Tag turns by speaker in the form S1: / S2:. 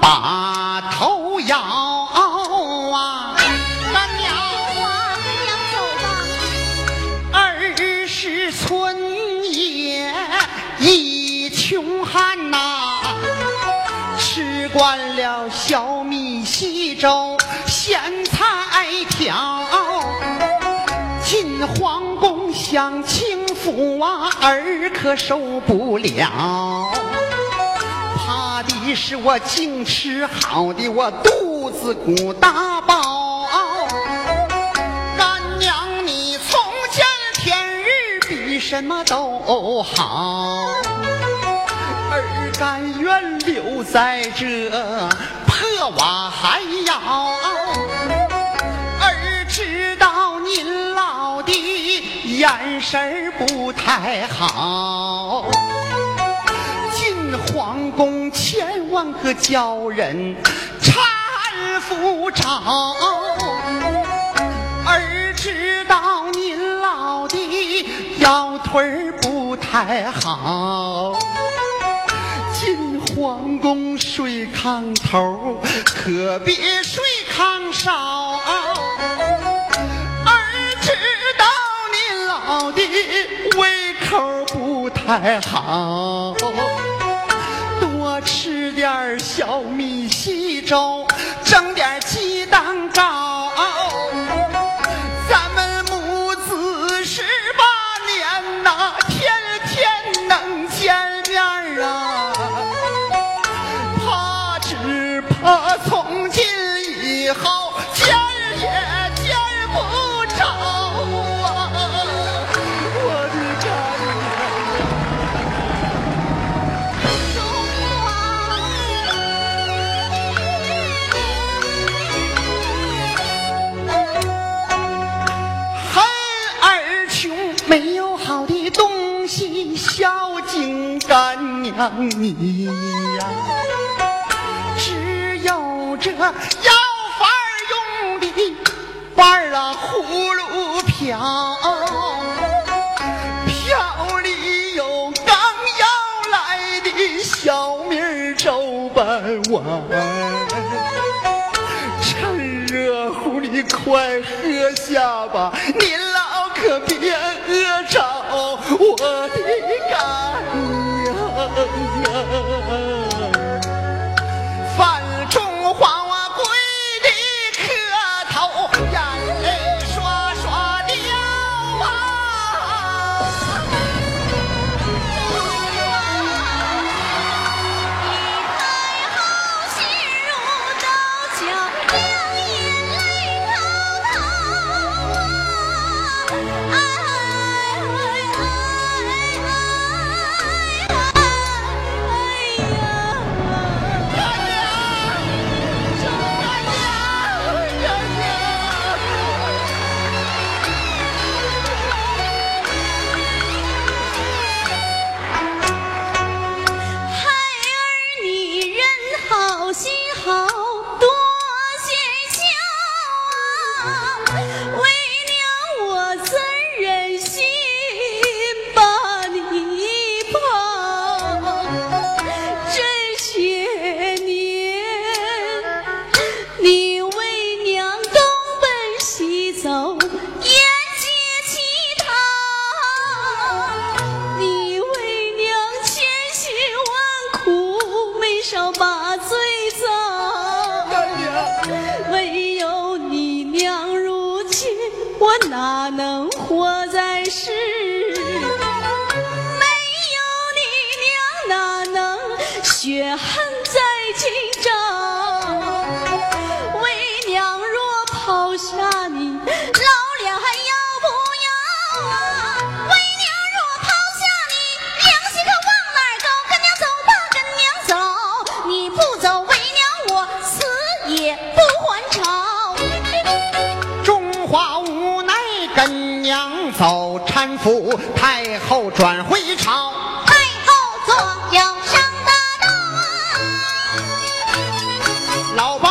S1: 把头摇啊，干娘
S2: 我娘走吧。
S1: 儿时村野一穷汉呐、吃惯了小米稀粥咸菜条，进皇宫享清福啊，儿可受不了。怕的是我净吃好的，我肚子鼓大包。干娘，你从前天日比什么都好，儿甘愿留在这破瓦寒窑。儿知道您老的眼神不太好。进皇宫千万可叫人搀扶着。儿知道您老的腰腿儿不太好，进皇宫睡炕头，可别睡炕梢。儿知道您老的胃口不太好，吃点小米稀粥，蒸点鸡蛋糕。咱们母子十八年呐，天天能见面啊。怕只怕从今以后干娘你呀，只有这要饭用的碗儿啊葫芦瓢，瓢里有刚要来的小米粥半碗。趁热乎，你快喝下吧，您老可别饿着
S2: 呀我哪能活在世？没有你娘，哪能血汗在今朝？为娘若抛下你，老脸还要不要啊？为娘若抛下你，良心可往哪儿走？跟娘走吧，跟娘走，你不走，为娘我死也不还朝。
S1: 中华无本娘走搀扶，太后转回朝。
S2: 太后左右上大道啊，老包。